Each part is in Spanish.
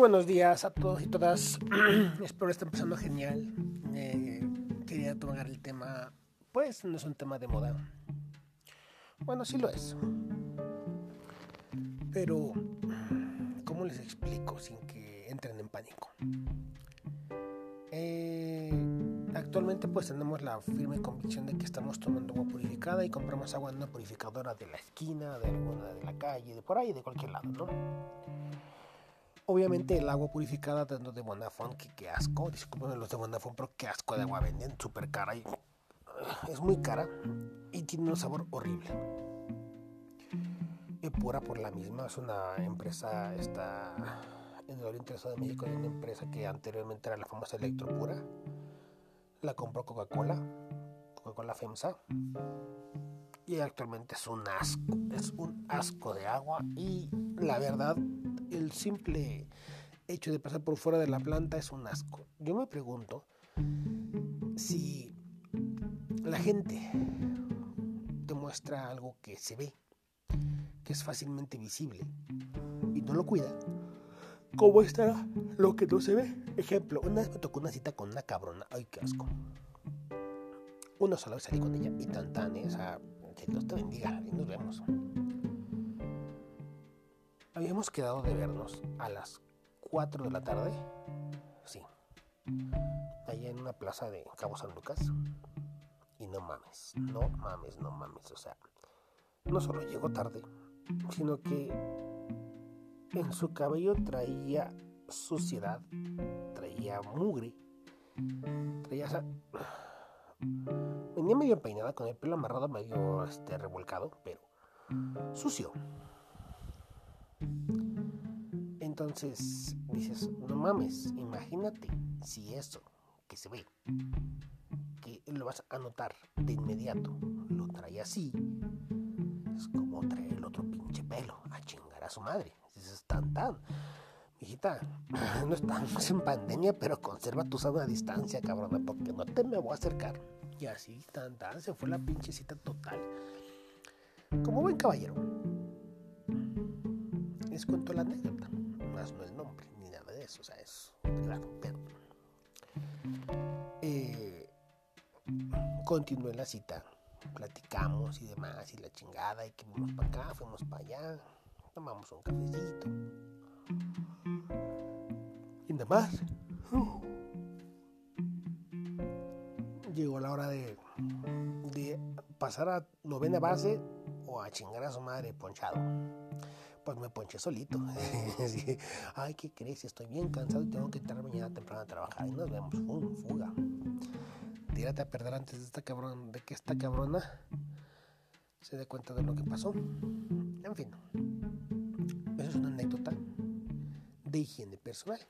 buenos días a todos y todas. Espero estén pasando genial. Eh, quería tomar el tema, pues no es un tema de moda. Bueno, sí lo es. Pero, ¿cómo les explico sin que entren en pánico? Eh, actualmente pues tenemos la firme convicción de que estamos tomando agua purificada y compramos agua en una purificadora de la esquina, de alguna de la calle, de por ahí, de cualquier lado, ¿no? Obviamente el agua purificada tanto de Bonafón, que qué asco, disculpen los de Bonafón, pero qué asco de agua venden, súper cara y es muy cara y tiene un sabor horrible. Epura por la misma, es una empresa, está en el Oriente de México, hay una empresa que anteriormente era la famosa Electropura, la compró Coca-Cola, Coca-Cola FEMSA, y actualmente es un asco, es un asco de agua y la verdad el simple hecho de pasar por fuera de la planta es un asco. Yo me pregunto si la gente demuestra algo que se ve, que es fácilmente visible y no lo cuida, ¿cómo estará lo que no se ve? Ejemplo, una vez me tocó una cita con una cabrona, ay qué asco. Una sola vez salí con ella y tan tan, ¿eh? Sea, Dios te bendiga y nos vemos. Habíamos quedado de vernos a las 4 de la tarde. Sí. Allá en una plaza de Cabo San Lucas. Y no mames, no mames, no mames. O sea, no solo llegó tarde, sino que en su cabello traía suciedad, traía mugre, traía. Venía medio peinada con el pelo amarrado, medio este, revolcado, pero sucio. Entonces dices, no mames, imagínate si eso que se ve, que lo vas a notar de inmediato, lo trae así, es como traer el otro pinche pelo, a chingar a su madre. Dices, tan tan. Hijita, no estamos en pandemia, pero conserva tu sana distancia, cabrona, porque no te me voy a acercar. Y así, tan tan, se fue la pinche cita total. Como buen caballero, les cuento la anécdota no el nombre ni nada de eso, o sea, es privado, pero eh, continué la cita, platicamos y demás, y la chingada, y que fuimos para acá, fuimos para allá, tomamos un cafecito y demás. Llegó la hora de, pasar a novena base o a chingar a su madre ponchado pues me ponché solito. Ay, ¿qué crees? Estoy bien cansado y tengo que entrar mañana temprano a trabajar. Y nos vemos. Fuga. Tírate a perder antes de esta cabrón, de que esta cabrona se dé cuenta de lo que pasó. En fin. Eso es una anécdota de higiene personal.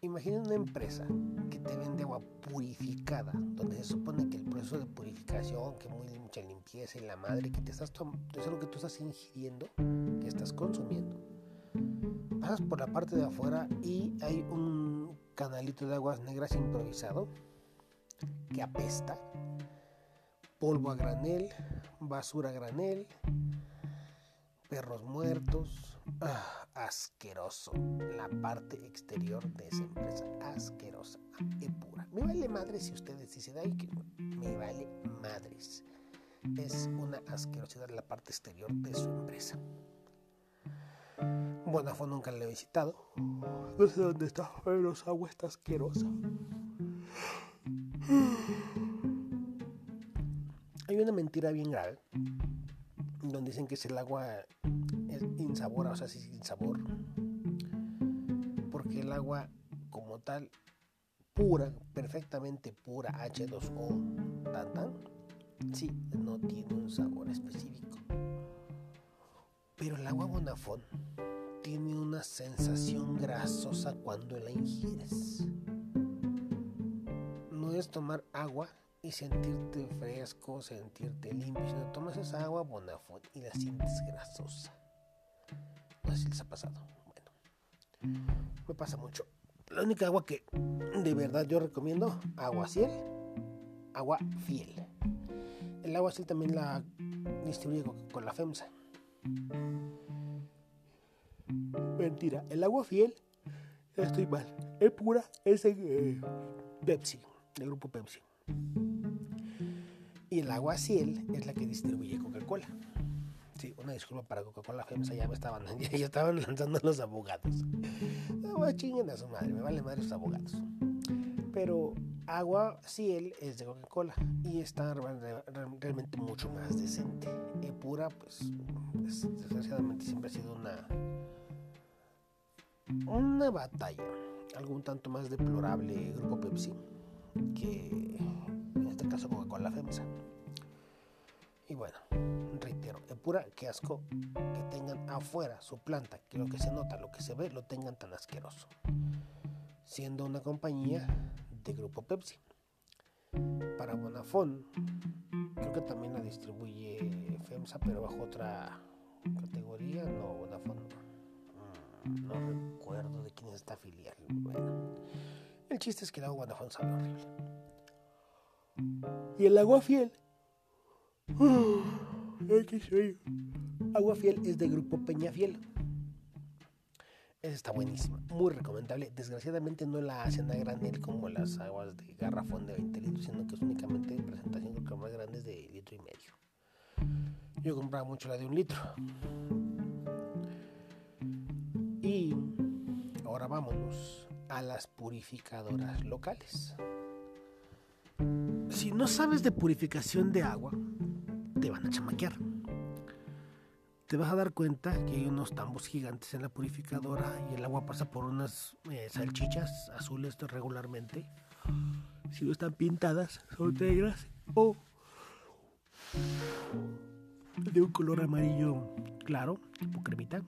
Imagina una empresa que te vende agua purificada, donde se supone que el proceso de purificación, que muy mucha limpieza y la madre que te estás es lo que tú estás ingiriendo, que estás consumiendo. Pasas por la parte de afuera y hay un canalito de aguas negras improvisado que apesta, polvo a granel, basura a granel, perros muertos. Ah, asqueroso. La parte exterior de esa empresa. Asquerosa y pura. Me vale madre si ustedes dicen, ay, que me vale madres. Es una asquerosidad la parte exterior de su empresa. Bonafón nunca la he visitado. No sé dónde está, pero esa agua está asquerosa. Hay una mentira bien grave donde dicen que es el agua insabora, o sea, sin sabor. Porque el agua como tal, pura, perfectamente pura, H2O, tan tan, sí, no tiene un sabor específico. Pero el agua Bonafón tiene una sensación grasosa cuando la ingieres. No es tomar agua y sentirte fresco, sentirte limpio. Si no tomas esa agua Bonafont y la sientes grasosa. No sé si les ha pasado. Bueno, me pasa mucho. La única agua que de verdad yo recomiendo, agua ciel, agua fiel. El agua ciel también la distribuye con la FEMSA. mentira. El agua fiel, estoy mal. El pura es el eh, Pepsi, el grupo Pepsi. Y el agua ciel es la que distribuye Coca-Cola. Sí, una disculpa para Coca-Cola FEMSA, ya me estaban, ya, estaban lanzando los abogados. No, ah, chinguen a su madre, me vale madre los abogados. Pero Agua Ciel es de Coca-Cola y está realmente mucho más decente. Y pura, pues, desgraciadamente siempre ha sido una una batalla, algún tanto más deplorable Grupo Pepsi que en este caso Coca-Cola FEMSA. Y bueno, pura que asco que tengan afuera su planta, que lo que se nota, lo que se ve, lo tengan tan asqueroso. Siendo una compañía de Grupo Pepsi. Para Bonafón, creo que también la distribuye FEMSA, pero bajo otra categoría. No, Bonafón no. Mm, recuerdo de quién es esta filial. Bueno, el chiste es que el agua Bonafón sabe horrible. Y el agua fiel. Agua fiel es de Grupo Peña Fiel está buenísima, muy recomendable. Desgraciadamente no la hacen a granel como las aguas de garrafón de 20 litros, sino que es únicamente de presentación con más grandes de litro y medio. Yo compraba mucho la de un litro. Y ahora vámonos a las purificadoras locales. Si no sabes de purificación de agua, te van a chamaquear te vas a dar cuenta que hay unos tambos gigantes en la purificadora y el agua pasa por unas eh, salchichas azules regularmente. Si no están pintadas, son negras o de un color amarillo claro, tipo cremita.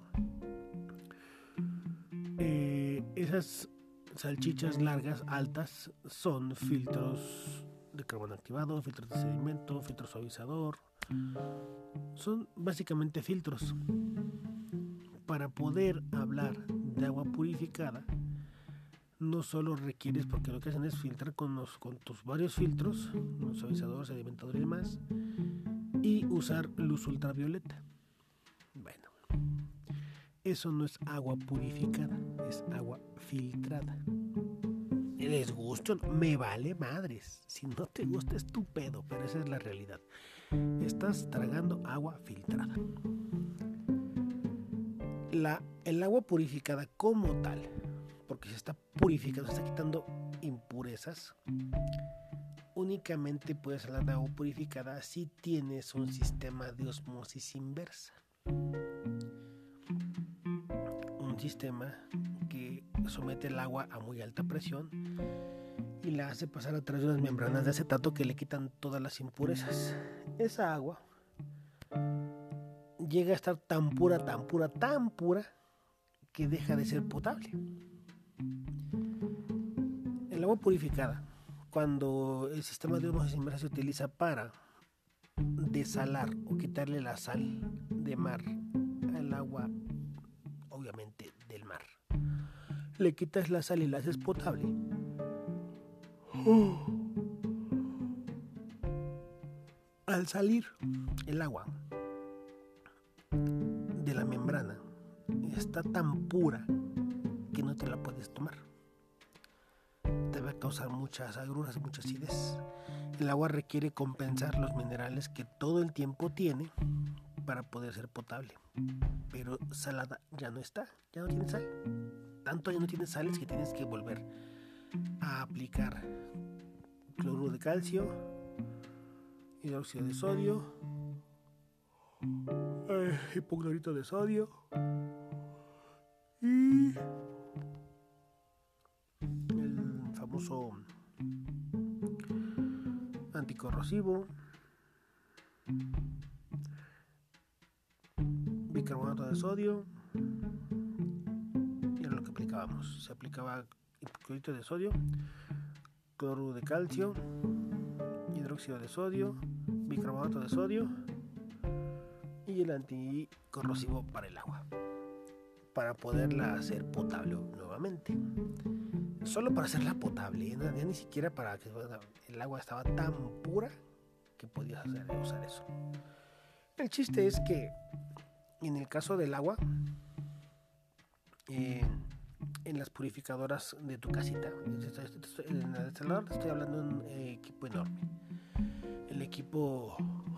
Eh, esas salchichas largas, altas, son filtros de carbón activado, filtros de sedimento, filtro suavizador, son básicamente filtros. Para poder hablar de agua purificada, no solo requieres, porque lo que hacen es filtrar con, los, tus varios filtros, suavizador, sedimentador y demás, y usar luz ultravioleta. Bueno, eso no es agua purificada, es agua filtrada. Les gusta, me vale madres. Si no te gusta es tu pedo, pero esa es la realidad. Estás tragando agua filtrada. El agua purificada como tal, porque se está purificando, se está quitando impurezas, únicamente puedes hablar de agua purificada si tienes un sistema de osmosis inversa. Un sistema que somete el agua a muy alta presión y la hace pasar a través de unas membranas de acetato que le quitan todas las impurezas. Esa agua llega a estar tan pura, tan pura, tan pura que deja de ser potable. El agua purificada, cuando el sistema de osmosis se utiliza para desalar o quitarle la sal de mar al agua, obviamente del mar, le quitas la sal y la haces potable al salir el agua de la membrana está tan pura que no te la puedes tomar. Te va a causar muchas agruras mucha acidez. El agua requiere compensar los minerales que todo el tiempo tiene para poder ser potable. Pero salada ya no está, ya no tiene sal. Tanto ya no tiene sales que tienes que volver a aplicar cloruro de calcio, hidróxido de sodio, eh, hipoclorito de sodio. Y el famoso anticorrosivo, bicarbonato de sodio. Y era lo que aplicábamos. Se aplicaba hipoclorito de sodio, cloruro de calcio, hidróxido de sodio, bicarbonato de sodio y el anticorrosivo para el agua, para poderla hacer potable nuevamente. Solo para hacerla potable, ya ni siquiera para que el agua estaba tan pura que podías hacer, usar eso. El chiste es que en el caso del agua, eh, en las purificadoras de tu casita. En el instalador estoy hablando de un equipo enorme. El equipo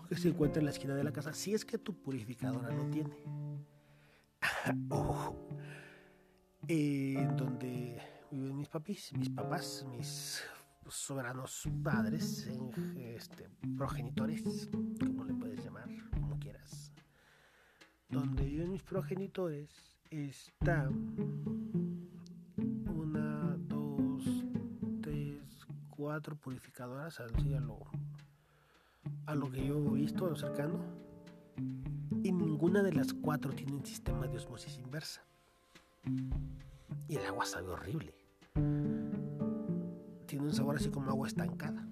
que se encuentra en la esquina de la casa, si es que tu purificadora lo tiene. En donde viven mis papis, mis papás, mis soberanos padres, este, progenitores, como le puedes llamar, como quieras. Donde viven mis progenitores está una, dos, tres, cuatro purificadoras, así a lo, a lo que yo he visto, cercano. Y ninguna de las cuatro tiene un sistema de osmosis inversa. Y el agua sabe horrible. Tiene un sabor así como agua estancada.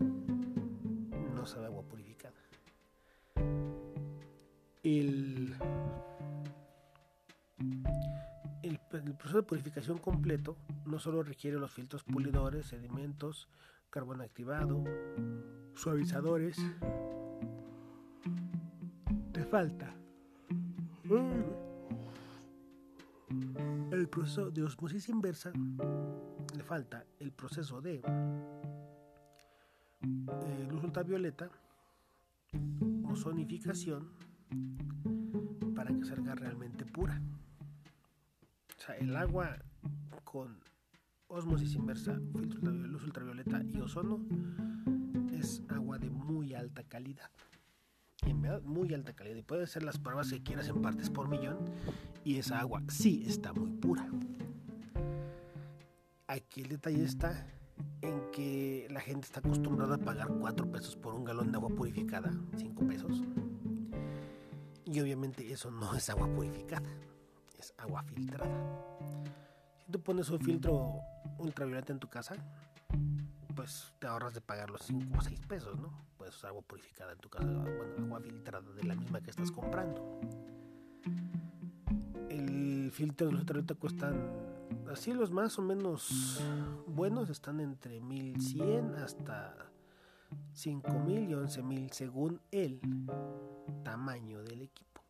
No sabe agua purificada. El, el, proceso de purificación completo no solo requiere los filtros pulidores, sedimentos, carbón activado, suavizadores. Falta el proceso de osmosis inversa le falta el proceso de eh, luz ultravioleta, ozonificación, para que salga realmente pura. O sea, el agua con osmosis inversa, filtro de luz ultravioleta y ozono es agua de muy alta calidad. En verdad, muy alta calidad. Y puede ser las pruebas que quieras en partes por millón y esa agua sí está muy pura. Aquí el detalle está en que la gente está acostumbrada a pagar 4 pesos por un galón de agua purificada, 5 pesos. Y obviamente eso no es agua purificada, es agua filtrada. Si tú pones un filtro ultravioleta en tu casa, pues te ahorras de pagar los 5 o 6 pesos, ¿no? Usar agua purificada en tu casa, bueno, agua filtrada de la misma que estás comprando filtros de ultravioleta cuestan, así los más o menos buenos están entre 1100 hasta 5000 y 11000 según el tamaño del equipo.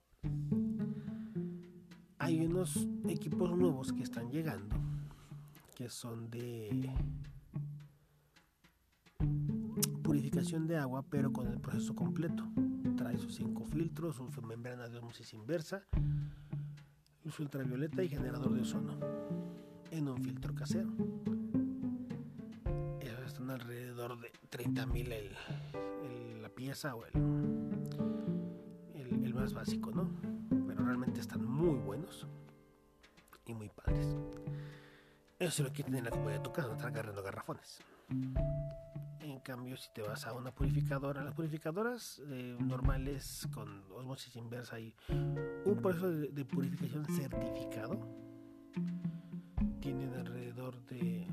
Hay unos equipos nuevos que están llegando que son de de agua pero con el proceso completo. Trae sus cinco filtros, su membrana de osmosis inversa, luz ultravioleta y generador de ozono en un filtro casero. Esos están alrededor de 30.000 el, la pieza o el, el, más básico, ¿no? Pero realmente están muy buenos y muy padres. Eso es lo que tiene en la comodidad de tu casa, no estar agarrando garrafones. Cambio, si te vas a una purificadora, las purificadoras eh, normales con osmosis inversa y un proceso de, purificación certificado tienen alrededor de.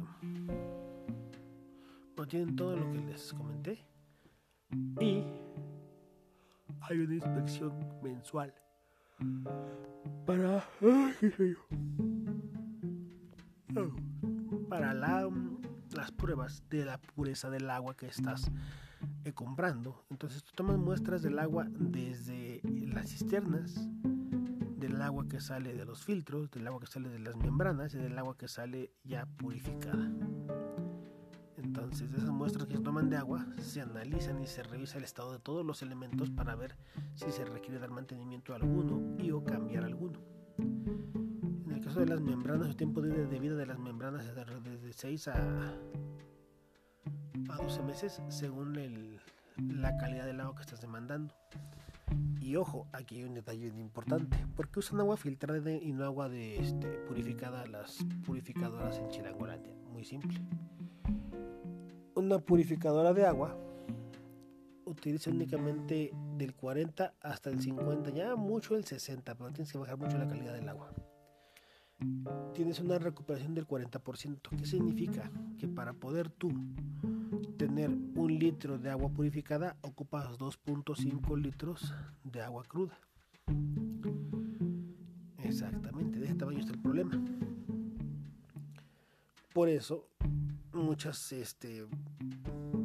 Bueno, tienen todo lo que les comenté. Y hay una inspección mensual para. Para la las pruebas de la pureza del agua que estás eh, comprando. Entonces tú tomas muestras del agua desde las cisternas, del agua que sale de los filtros, del agua que sale de las membranas y del agua que sale ya purificada. Entonces, esas muestras que se toman de agua se analizan y se revisa el estado de todos los elementos para ver si se requiere dar mantenimiento a alguno y o cambiar alguno caso de las membranas, el tiempo de, vida de las membranas es de 6 a, a 12 meses según el, la calidad del agua que estás demandando. Y ojo, aquí hay un detalle importante. ¿Por qué usan agua filtrada y no agua de este, purificada las purificadoras en Chilangolandia? Muy simple. Una purificadora de agua utiliza únicamente del 40 hasta el 50, ya mucho el 60, pero tienes que bajar mucho la calidad del agua tienes una recuperación del 40%. ¿Qué significa? Que para poder tú tener un litro de agua purificada ocupas 2.5 litros de agua cruda. Exactamente, de este tamaño está el problema. Por eso muchas este,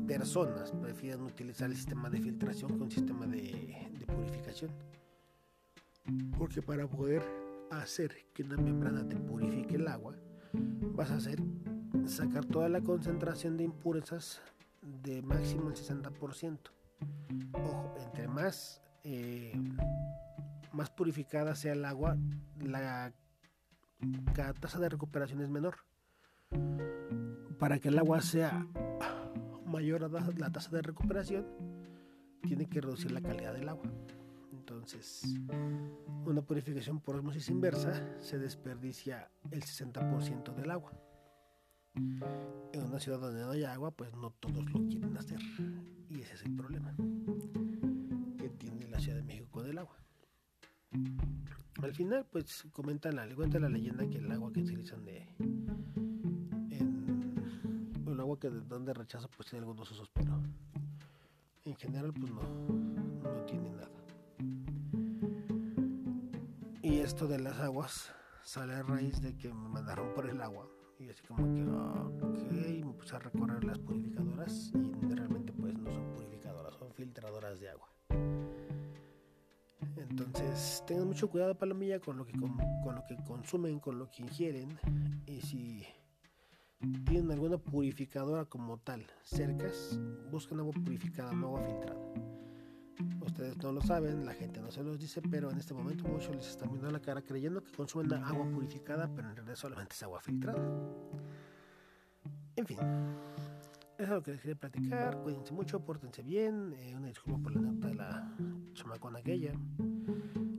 personas prefieren utilizar el sistema de filtración que un sistema de, de purificación. Porque para poder hacer que una membrana te purifique el agua, vas a hacer sacar toda la concentración de impurezas de máximo el 60%. Ojo, entre más, eh, más purificada sea el agua, la, tasa de recuperación es menor. Para que el agua sea mayor la tasa de recuperación, tiene que reducir la calidad del agua. Entonces, una purificación por osmosis inversa se desperdicia el 60% del agua. En una ciudad donde no hay agua, pues no todos lo quieren hacer. Y ese es el problema que tiene la Ciudad de México con el agua. Al final, pues comentan la, cuenta la leyenda que el agua que utilizan de en, el agua que de donde rechaza pues tiene algunos usos, pero en general pues no, no tiene Y esto de las aguas sale a raíz de que me mandaron por el agua. Y así como que, ok, me puse a recorrer las purificadoras y realmente pues no son purificadoras, son filtradoras de agua. Entonces tengan mucho cuidado palomilla con lo que con, con lo que consumen, con lo que ingieren y si tienen alguna purificadora como tal cercas, busquen agua purificada, no agua filtrada. Ustedes no lo saben, la gente no se los dice, pero en este momento muchos les están viendo la cara creyendo que consumen agua purificada, pero en realidad solamente es agua filtrada. En fin, eso es lo que les quería platicar. Cuídense mucho, pórtense bien. Eh, una disculpa por la nota de la chamacona aquella.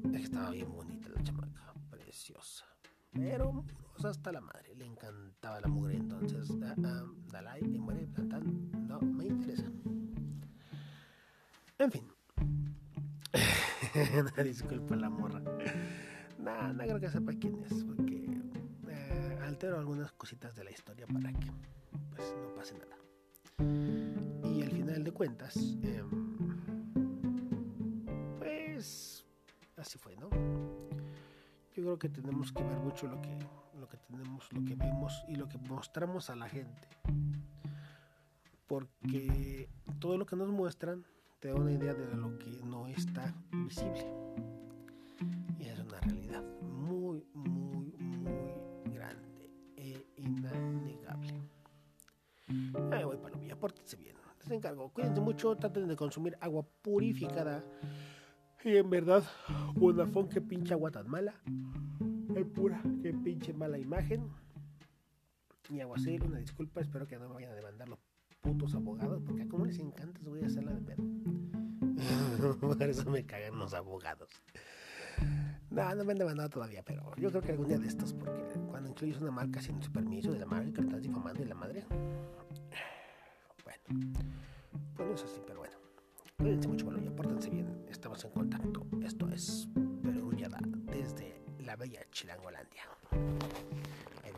Es que estaba bien bonita la chamaca, preciosa. Pero hasta la madre, le encantaba la mugre. Entonces, uh, uh, Dalai, y muere plantan, no me interesa. En fin. disculpa la morra. Nada, no creo que sepa quién es, porque eh, altero algunas cositas de la historia para que pues no pase nada. Y al final de cuentas, eh, pues así fue, ¿no? Yo creo que tenemos que ver mucho lo que, lo que tenemos, lo que vemos y lo que mostramos a la gente. Porque todo lo que nos muestran te da una idea de lo que no está visible. Y es una realidad muy, muy, muy grande e innegable. Ahí voy, palomilla, pórtense bien. Les encargo, cuídense mucho, traten de consumir agua purificada. Y en verdad, una fon que pinche agua tan mala. Es pura, que pinche mala imagen. Y aguacero, una disculpa, espero que no me vayan a demandar los putos abogados, porque a como les encanta, voy a hacer la de pedo. Por eso me cagan los abogados. No, no me han demandado todavía, pero yo creo que algún día de estos, porque cuando incluyes una marca sin su permiso de la marca que estás difamando y la madre. Bueno, pues no es así, pero bueno. Cuídense mucho, bueno, y apórtense bien. Estamos en contacto. Esto es Perullada desde la bella Chilangolandia. Ahí